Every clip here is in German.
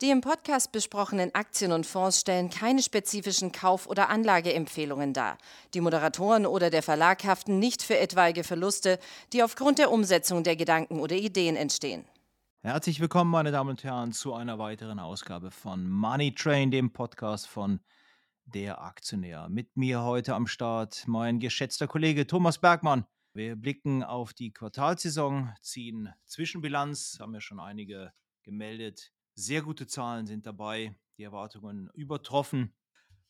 Die im Podcast besprochenen Aktien und Fonds stellen keine spezifischen Kauf- oder Anlageempfehlungen dar. Die Moderatoren oder der Verlag haften nicht für etwaige Verluste, die aufgrund der Umsetzung der Gedanken oder Ideen entstehen. Herzlich willkommen, meine Damen und Herren, zu einer weiteren Ausgabe von Money Train, dem Podcast von Der Aktionär. Mit mir heute am Start mein geschätzter Kollege Thomas Bergmann. Wir blicken auf die Quartalsaison, ziehen Zwischenbilanz, haben ja schon einige gemeldet sehr gute Zahlen sind dabei, die Erwartungen übertroffen.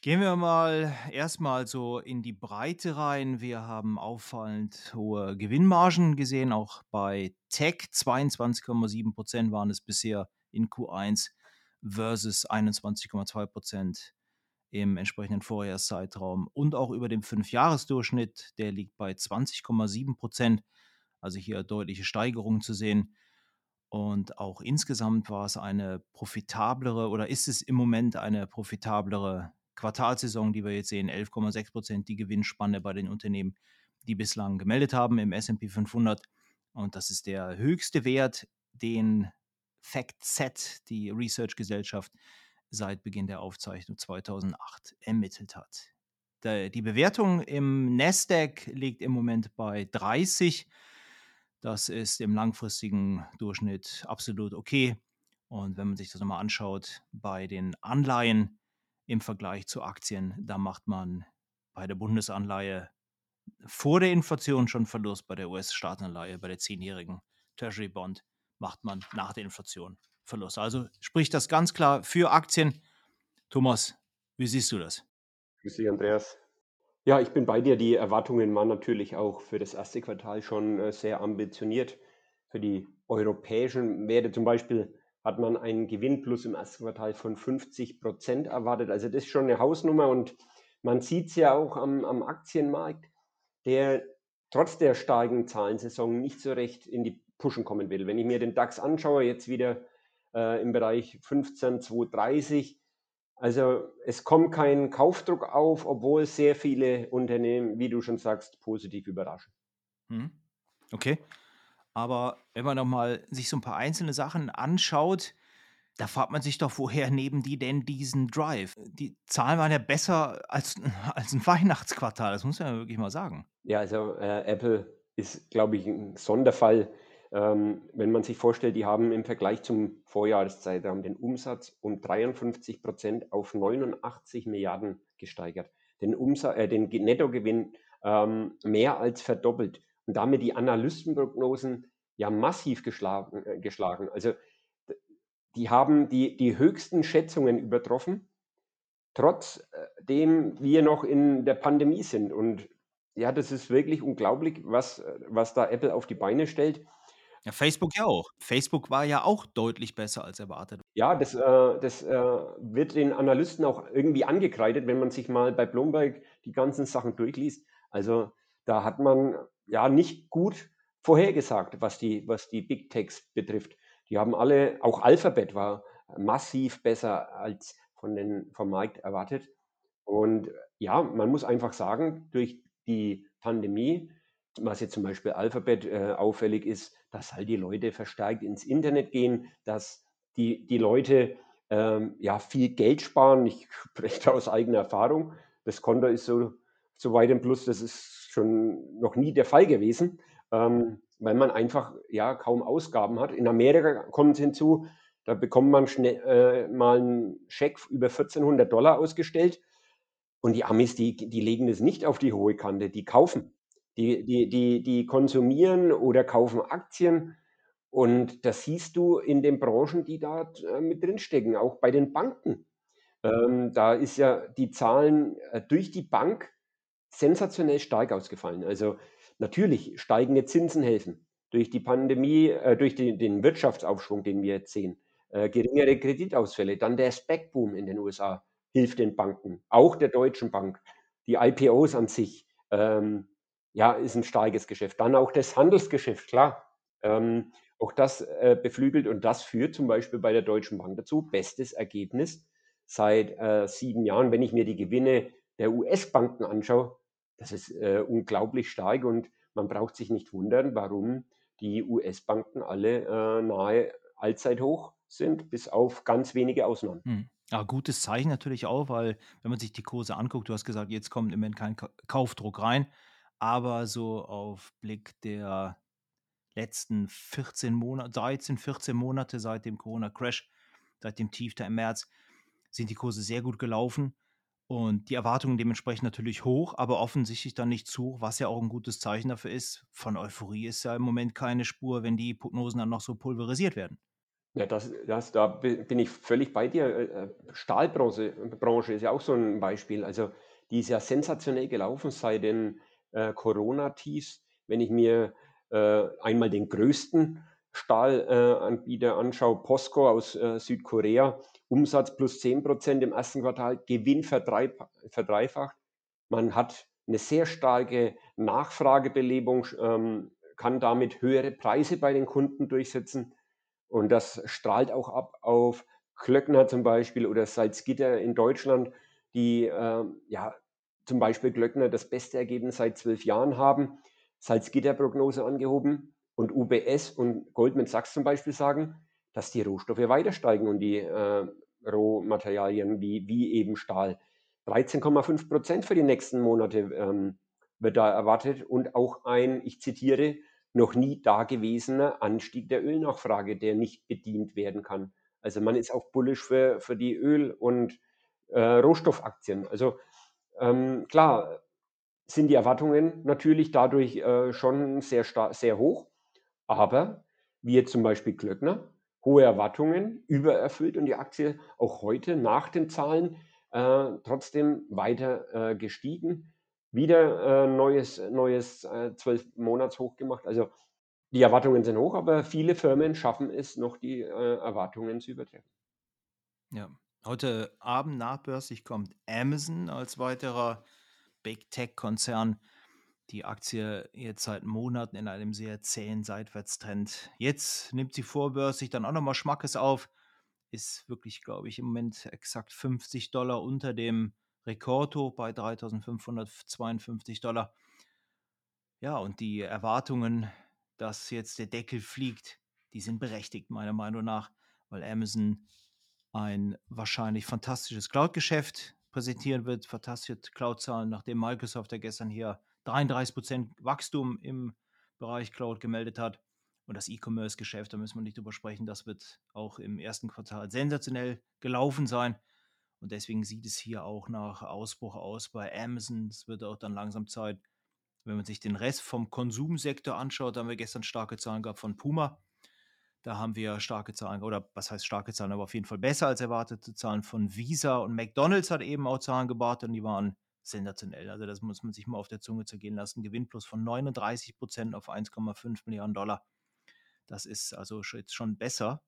Gehen wir mal erstmal so in die Breite rein. Wir haben auffallend hohe Gewinnmargen gesehen, auch bei Tech. 22,7 Prozent waren es bisher in Q1 versus 21,2 Prozent im entsprechenden Vorjahreszeitraum und auch über dem Fünfjahresdurchschnitt, der liegt bei 20,7 Prozent. Also hier deutliche Steigerungen zu sehen. Und auch insgesamt war es eine profitablere oder ist es im Moment eine profitablere Quartalsaison, die wir jetzt sehen. 11,6 Prozent die Gewinnspanne bei den Unternehmen, die bislang gemeldet haben im SP 500. Und das ist der höchste Wert, den FactSet, die Research-Gesellschaft, seit Beginn der Aufzeichnung 2008 ermittelt hat. Die Bewertung im Nasdaq liegt im Moment bei 30. Das ist im langfristigen Durchschnitt absolut okay. Und wenn man sich das nochmal anschaut, bei den Anleihen im Vergleich zu Aktien, da macht man bei der Bundesanleihe vor der Inflation schon Verlust, bei der US-Staatsanleihe, bei der zehnjährigen Treasury Bond macht man nach der Inflation Verlust. Also spricht das ganz klar für Aktien. Thomas, wie siehst du das? Grüß dich, Andreas. Ja, ich bin bei dir. Die Erwartungen waren natürlich auch für das erste Quartal schon äh, sehr ambitioniert. Für die europäischen Werte zum Beispiel hat man einen Gewinnplus im ersten Quartal von 50 Prozent erwartet. Also das ist schon eine Hausnummer und man sieht es ja auch am, am Aktienmarkt, der trotz der starken Zahlensaison nicht so recht in die Pushen kommen will. Wenn ich mir den DAX anschaue, jetzt wieder äh, im Bereich 15,230, also es kommt kein Kaufdruck auf, obwohl sehr viele Unternehmen, wie du schon sagst, positiv überraschen. Hm. Okay. Aber wenn man nochmal sich so ein paar einzelne Sachen anschaut, da fragt man sich doch, woher nehmen die denn diesen Drive? Die Zahlen waren ja besser als, als ein Weihnachtsquartal, das muss man ja wirklich mal sagen. Ja, also äh, Apple ist, glaube ich, ein Sonderfall. Ähm, wenn man sich vorstellt, die haben im Vergleich zum Vorjahreszeitraum den Umsatz um 53 Prozent auf 89 Milliarden gesteigert, den, Umsatz, äh, den Nettogewinn ähm, mehr als verdoppelt und damit die Analystenprognosen ja massiv geschlagen. Äh, geschlagen. Also die haben die, die höchsten Schätzungen übertroffen, trotzdem wir noch in der Pandemie sind. Und ja, das ist wirklich unglaublich, was, was da Apple auf die Beine stellt. Ja, Facebook ja auch. Facebook war ja auch deutlich besser als erwartet. Ja, das, äh, das äh, wird den Analysten auch irgendwie angekreidet, wenn man sich mal bei Bloomberg die ganzen Sachen durchliest. Also da hat man ja nicht gut vorhergesagt, was die, was die Big Techs betrifft. Die haben alle, auch Alphabet war massiv besser als von den, vom Markt erwartet. Und ja, man muss einfach sagen, durch die Pandemie was jetzt zum Beispiel Alphabet äh, auffällig ist, dass halt die Leute verstärkt ins Internet gehen, dass die, die Leute ähm, ja viel Geld sparen. Ich spreche aus eigener Erfahrung. Das Konto ist so, so weit im Plus, das ist schon noch nie der Fall gewesen, ähm, weil man einfach ja kaum Ausgaben hat. In Amerika kommt es hinzu, da bekommt man schnell, äh, mal einen Scheck über 1400 Dollar ausgestellt. Und die Amis, die, die legen das nicht auf die hohe Kante, die kaufen. Die, die, die, die konsumieren oder kaufen Aktien. Und das siehst du in den Branchen, die da äh, mit drinstecken, auch bei den Banken. Ähm, da ist ja die Zahlen äh, durch die Bank sensationell stark ausgefallen. Also natürlich steigende Zinsen helfen. Durch die Pandemie, äh, durch die, den Wirtschaftsaufschwung, den wir jetzt sehen, äh, geringere Kreditausfälle, dann der Spec-Boom in den USA hilft den Banken, auch der Deutschen Bank. Die IPOs an sich, ähm, ja, ist ein starkes Geschäft. Dann auch das Handelsgeschäft, klar. Ähm, auch das äh, beflügelt und das führt zum Beispiel bei der Deutschen Bank dazu. Bestes Ergebnis seit äh, sieben Jahren. Wenn ich mir die Gewinne der US-Banken anschaue, das ist äh, unglaublich stark und man braucht sich nicht wundern, warum die US-Banken alle äh, nahe Allzeithoch sind, bis auf ganz wenige Ausnahmen. Hm. Ja, gutes Zeichen natürlich auch, weil wenn man sich die Kurse anguckt, du hast gesagt, jetzt kommt im Moment kein Kaufdruck rein, aber so auf Blick der letzten 14 Monate, 13, 14 Monate seit dem Corona-Crash, seit dem Tief da im März, sind die Kurse sehr gut gelaufen und die Erwartungen dementsprechend natürlich hoch, aber offensichtlich dann nicht zu was ja auch ein gutes Zeichen dafür ist. Von Euphorie ist ja im Moment keine Spur, wenn die Prognosen dann noch so pulverisiert werden. Ja, das, das, da bin ich völlig bei dir. Äh, äh, Stahlbranche Branche ist ja auch so ein Beispiel. Also die ist ja sensationell gelaufen seit den äh, Corona-Tiefs. Wenn ich mir äh, einmal den größten Stahlanbieter äh, anschaue, POSCO aus äh, Südkorea, Umsatz plus 10 Prozent im ersten Quartal, Gewinn verdreifacht. Man hat eine sehr starke Nachfragebelebung, ähm, kann damit höhere Preise bei den Kunden durchsetzen. Und das strahlt auch ab auf Klöckner zum Beispiel oder Salzgitter in Deutschland, die äh, ja zum Beispiel Glöckner das beste Ergebnis seit zwölf Jahren haben, Salzgitter-Prognose angehoben und UBS und Goldman Sachs zum Beispiel sagen, dass die Rohstoffe weiter steigen und die äh, Rohmaterialien wie, wie eben Stahl. 13,5 Prozent für die nächsten Monate ähm, wird da erwartet und auch ein, ich zitiere, noch nie dagewesener Anstieg der Ölnachfrage, der nicht bedient werden kann. Also man ist auch bullisch für, für die Öl- und äh, Rohstoffaktien. Also ähm, klar sind die Erwartungen natürlich dadurch äh, schon sehr, sehr hoch, aber wie jetzt zum Beispiel Glöckner, hohe Erwartungen, übererfüllt und die Aktie auch heute nach den Zahlen äh, trotzdem weiter äh, gestiegen wieder äh, neues, neues äh, 12 Monats hoch gemacht. Also die Erwartungen sind hoch, aber viele Firmen schaffen es noch, die äh, Erwartungen zu übertreffen. Ja, heute Abend nachbörslich kommt Amazon als weiterer Big Tech-Konzern. Die Aktie jetzt seit Monaten in einem sehr zähen Seitwärtstrend. Jetzt nimmt sie vorbörslich dann auch nochmal Schmackes auf. Ist wirklich, glaube ich, im Moment exakt 50 Dollar unter dem Rekordhoch bei 3.552 Dollar. Ja, und die Erwartungen, dass jetzt der Deckel fliegt, die sind berechtigt, meiner Meinung nach, weil Amazon ein wahrscheinlich fantastisches Cloud-Geschäft präsentieren wird, fantastische Cloud-Zahlen, nachdem Microsoft ja gestern hier 33% Wachstum im Bereich Cloud gemeldet hat. Und das E-Commerce-Geschäft, da müssen wir nicht drüber sprechen, das wird auch im ersten Quartal sensationell gelaufen sein. Und deswegen sieht es hier auch nach Ausbruch aus bei Amazon. Es wird auch dann langsam Zeit, wenn man sich den Rest vom Konsumsektor anschaut, da haben wir gestern starke Zahlen gehabt von Puma. Da haben wir starke Zahlen, oder was heißt starke Zahlen, aber auf jeden Fall besser als erwartete Zahlen von Visa und McDonalds hat eben auch Zahlen gebracht und die waren sensationell. Also das muss man sich mal auf der Zunge zergehen lassen. Gewinn plus von 39 Prozent auf 1,5 Milliarden Dollar. Das ist also jetzt schon besser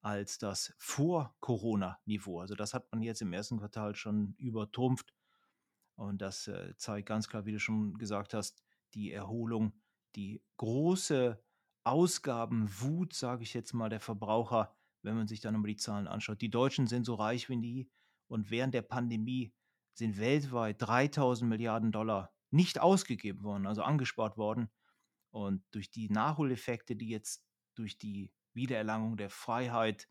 als das Vor-Corona-Niveau. Also das hat man jetzt im ersten Quartal schon übertrumpft. Und das äh, zeigt ganz klar, wie du schon gesagt hast, die Erholung, die große Ausgabenwut, sage ich jetzt mal, der Verbraucher, wenn man sich dann nochmal die Zahlen anschaut. Die Deutschen sind so reich wie nie und während der Pandemie sind weltweit 3000 Milliarden Dollar nicht ausgegeben worden, also angespart worden. Und durch die Nachholeffekte, die jetzt durch die Wiedererlangung der Freiheit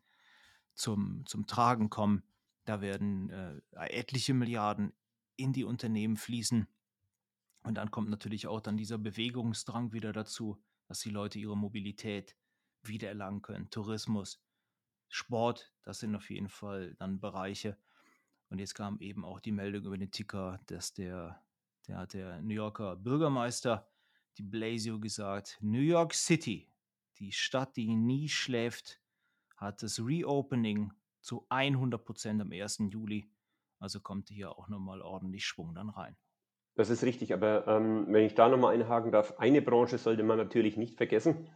zum, zum Tragen kommen. Da werden äh, etliche Milliarden in die Unternehmen fließen. Und dann kommt natürlich auch dann dieser Bewegungsdrang wieder dazu, dass die Leute ihre Mobilität wiedererlangen können. Tourismus, Sport, das sind auf jeden Fall dann Bereiche. Und jetzt kam eben auch die Meldung über den Ticker, dass der, der, der New Yorker Bürgermeister, die Blasio gesagt, New York City die Stadt, die nie schläft, hat das Reopening zu 100 Prozent am 1. Juli. Also kommt hier auch nochmal ordentlich Schwung dann rein. Das ist richtig, aber ähm, wenn ich da nochmal einhaken darf, eine Branche sollte man natürlich nicht vergessen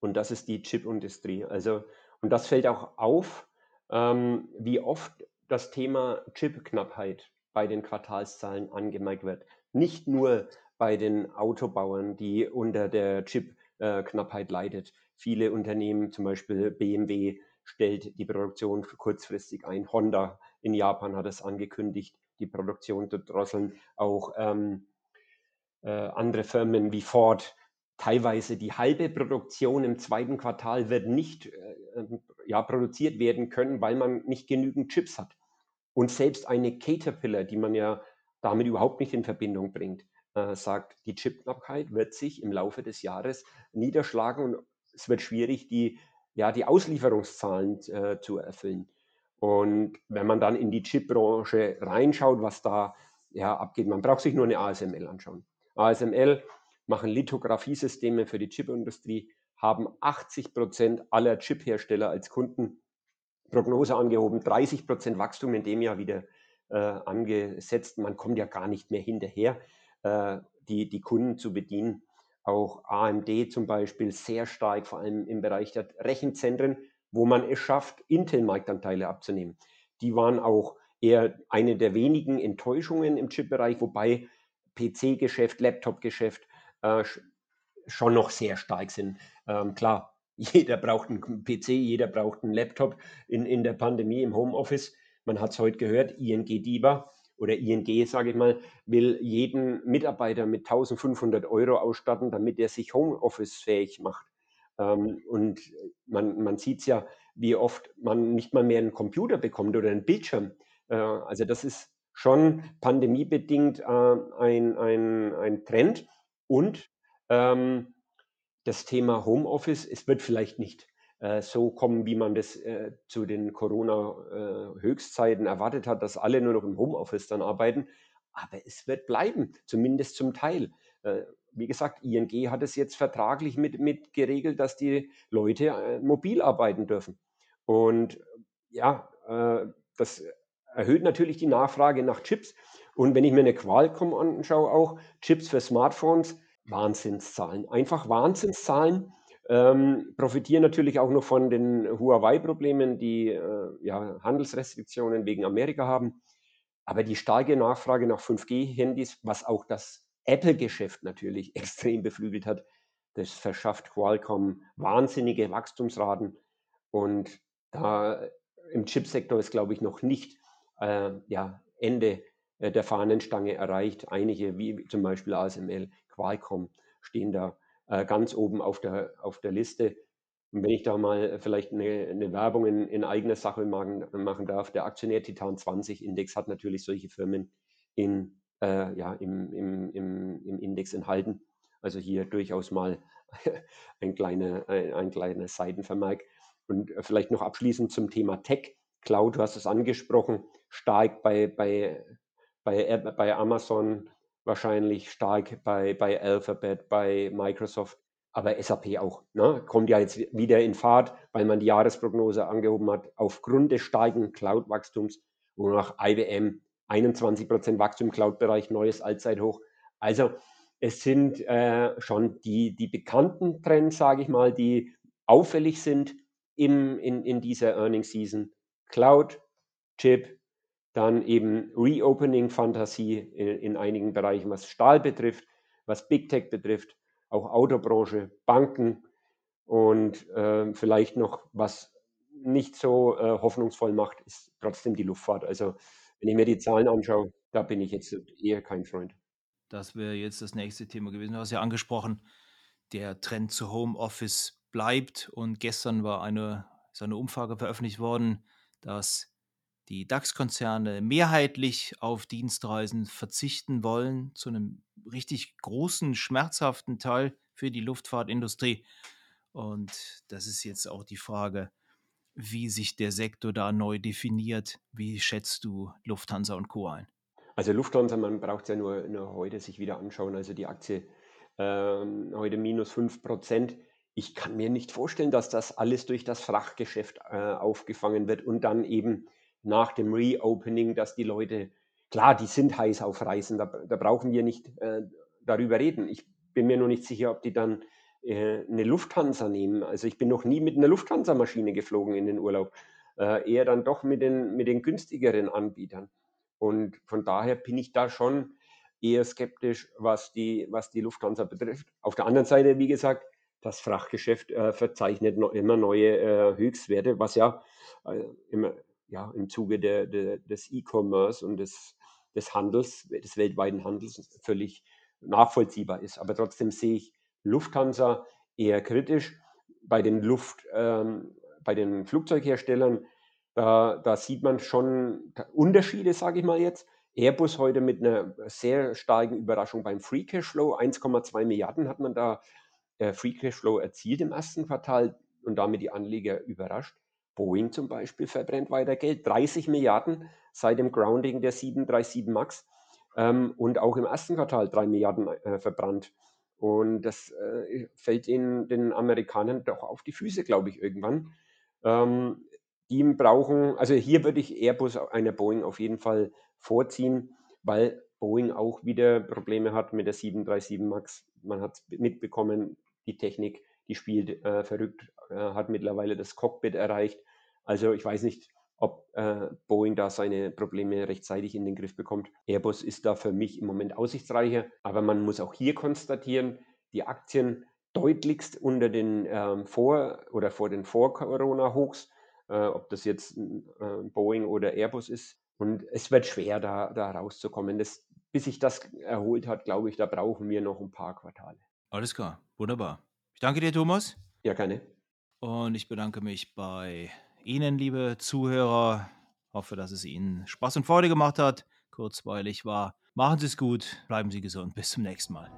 und das ist die Chipindustrie. Also, und das fällt auch auf, ähm, wie oft das Thema Chipknappheit bei den Quartalszahlen angemerkt wird. Nicht nur bei den Autobauern, die unter der Chip äh, leidet. Viele Unternehmen, zum Beispiel BMW, stellt die Produktion kurzfristig ein. Honda in Japan hat es angekündigt, die Produktion zu drosseln. Auch ähm, äh, andere Firmen wie Ford teilweise die halbe Produktion im zweiten Quartal wird nicht äh, ja, produziert werden können, weil man nicht genügend Chips hat. Und selbst eine Caterpillar, die man ja damit überhaupt nicht in Verbindung bringt, äh, sagt, die Chipknappheit wird sich im Laufe des Jahres niederschlagen und es wird schwierig, die, ja, die Auslieferungszahlen äh, zu erfüllen. Und wenn man dann in die Chipbranche reinschaut, was da ja, abgeht, man braucht sich nur eine ASML anschauen. ASML machen Lithografiesysteme für die Chipindustrie, haben 80 Prozent aller Chiphersteller als Kunden. Prognose angehoben, 30 Prozent Wachstum in dem Jahr wieder äh, angesetzt. Man kommt ja gar nicht mehr hinterher, äh, die, die Kunden zu bedienen. Auch AMD zum Beispiel sehr stark, vor allem im Bereich der Rechenzentren, wo man es schafft, Intel-Marktanteile abzunehmen. Die waren auch eher eine der wenigen Enttäuschungen im Chip-Bereich, wobei PC-Geschäft, Laptop-Geschäft äh, schon noch sehr stark sind. Ähm, klar, jeder braucht einen PC, jeder braucht einen Laptop in, in der Pandemie im Homeoffice. Man hat es heute gehört, ING DIBA oder ING, sage ich mal, will jeden Mitarbeiter mit 1500 Euro ausstatten, damit er sich Homeoffice-fähig macht. Ähm, und man, man sieht es ja, wie oft man nicht mal mehr einen Computer bekommt oder einen Bildschirm. Äh, also das ist schon pandemiebedingt äh, ein, ein, ein Trend. Und ähm, das Thema Homeoffice, es wird vielleicht nicht äh, so kommen, wie man das äh, zu den Corona-Höchstzeiten äh, erwartet hat, dass alle nur noch im Homeoffice dann arbeiten. Aber es wird bleiben, zumindest zum Teil. Äh, wie gesagt, ING hat es jetzt vertraglich mit, mit geregelt, dass die Leute äh, mobil arbeiten dürfen. Und ja, das erhöht natürlich die Nachfrage nach Chips. Und wenn ich mir eine Qualcomm anschaue, auch Chips für Smartphones, Wahnsinnszahlen. Einfach Wahnsinnszahlen. Ähm, profitieren natürlich auch noch von den Huawei-Problemen, die äh, ja, Handelsrestriktionen wegen Amerika haben. Aber die starke Nachfrage nach 5G-Handys, was auch das Apple-Geschäft natürlich extrem beflügelt hat, das verschafft Qualcomm wahnsinnige Wachstumsraten. Und da im Chipsektor ist, glaube ich, noch nicht äh, ja, Ende äh, der Fahnenstange erreicht. Einige, wie zum Beispiel ASML, Qualcomm, stehen da äh, ganz oben auf der, auf der Liste. Und wenn ich da mal vielleicht eine, eine Werbung in, in, eigener Sache machen, machen darf, der Aktionär Titan 20 Index hat natürlich solche Firmen in, äh, ja, im, im, im, im Index enthalten. Also hier durchaus mal ein kleiner, ein, ein kleiner Seitenvermerk. Und vielleicht noch abschließend zum Thema Tech. Cloud, du hast es angesprochen, stark bei, bei bei, bei Amazon wahrscheinlich stark bei, bei Alphabet, bei Microsoft, aber SAP auch. Ne? Kommt ja jetzt wieder in Fahrt, weil man die Jahresprognose angehoben hat, aufgrund des steigenden Cloud-Wachstums, wonach IBM 21% Wachstum im Cloud-Bereich, neues Allzeithoch. Also es sind äh, schon die, die bekannten Trends, sage ich mal, die auffällig sind im, in, in dieser Earnings Season. Cloud, Chip, dann eben Reopening-Fantasie in, in, einigen Bereichen, was Stahl betrifft, was Big Tech betrifft, auch Autobranche, Banken und äh, vielleicht noch, was nicht so äh, hoffnungsvoll macht, ist trotzdem die Luftfahrt. Also wenn ich mir die Zahlen anschaue, da bin ich jetzt eher kein Freund. Das wäre jetzt das nächste Thema gewesen. Du hast ja angesprochen, der Trend zu Homeoffice bleibt und gestern war eine, ist eine Umfrage veröffentlicht worden, dass die DAX-Konzerne mehrheitlich auf Dienstreisen verzichten wollen, zu einem richtig großen, schmerzhaften Teil für die Luftfahrtindustrie. Und das ist jetzt auch die Frage, wie sich der Sektor da neu definiert. Wie schätzt du Lufthansa und Co. ein? Also Lufthansa, man braucht es ja nur, nur heute sich wieder anschauen. Also die Aktie ähm, heute minus 5 Prozent. Ich kann mir nicht vorstellen, dass das alles durch das Frachtgeschäft äh, aufgefangen wird und dann eben nach dem Reopening, dass die Leute, klar, die sind heiß auf Reisen, da, da brauchen wir nicht äh, darüber reden. Ich bin mir nur nicht sicher, ob die dann äh, eine Lufthansa nehmen. Also ich bin noch nie mit einer Lufthansa-Maschine geflogen in den Urlaub. Äh, eher dann doch mit den, mit den günstigeren Anbietern. Und von daher bin ich da schon eher skeptisch, was die, was die Lufthansa betrifft. Auf der anderen Seite, wie gesagt, das Frachtgeschäft äh, verzeichnet noch immer neue äh, Höchstwerte, was ja äh, immer ja, im Zuge der, der, des E-Commerce und des, des Handels, des weltweiten Handels völlig nachvollziehbar ist. Aber trotzdem sehe ich Lufthansa eher kritisch. Bei den Luft, ähm, bei den Flugzeugherstellern, da, da sieht man schon Unterschiede, sage ich mal jetzt. Airbus heute mit einer sehr starken Überraschung beim Free Cashflow. 1,2 Milliarden hat man da äh, Free Cashflow erzielt im ersten Quartal und damit die Anleger überrascht. Boeing zum Beispiel verbrennt weiter Geld. 30 Milliarden seit dem Grounding der 737 MAX ähm, und auch im ersten Quartal 3 Milliarden äh, verbrannt. Und das äh, fällt in den Amerikanern doch auf die Füße, glaube ich, irgendwann. Ähm, die brauchen, also hier würde ich Airbus einer Boeing auf jeden Fall vorziehen, weil Boeing auch wieder Probleme hat mit der 737 MAX. Man hat mitbekommen, die Technik, die spielt äh, verrückt, äh, hat mittlerweile das Cockpit erreicht. Also ich weiß nicht, ob äh, Boeing da seine Probleme rechtzeitig in den Griff bekommt. Airbus ist da für mich im Moment aussichtsreicher, aber man muss auch hier konstatieren, die Aktien deutlichst unter den ähm, vor oder vor den Vor-Corona-Hochs, äh, ob das jetzt äh, Boeing oder Airbus ist. Und es wird schwer, da, da rauszukommen. Das, bis sich das erholt hat, glaube ich, da brauchen wir noch ein paar Quartale. Alles klar, wunderbar. Ich danke dir, Thomas. Ja, gerne. Und ich bedanke mich bei Ihnen, liebe Zuhörer. Hoffe, dass es Ihnen Spaß und Freude gemacht hat, kurzweilig war. Machen Sie es gut, bleiben Sie gesund. Bis zum nächsten Mal.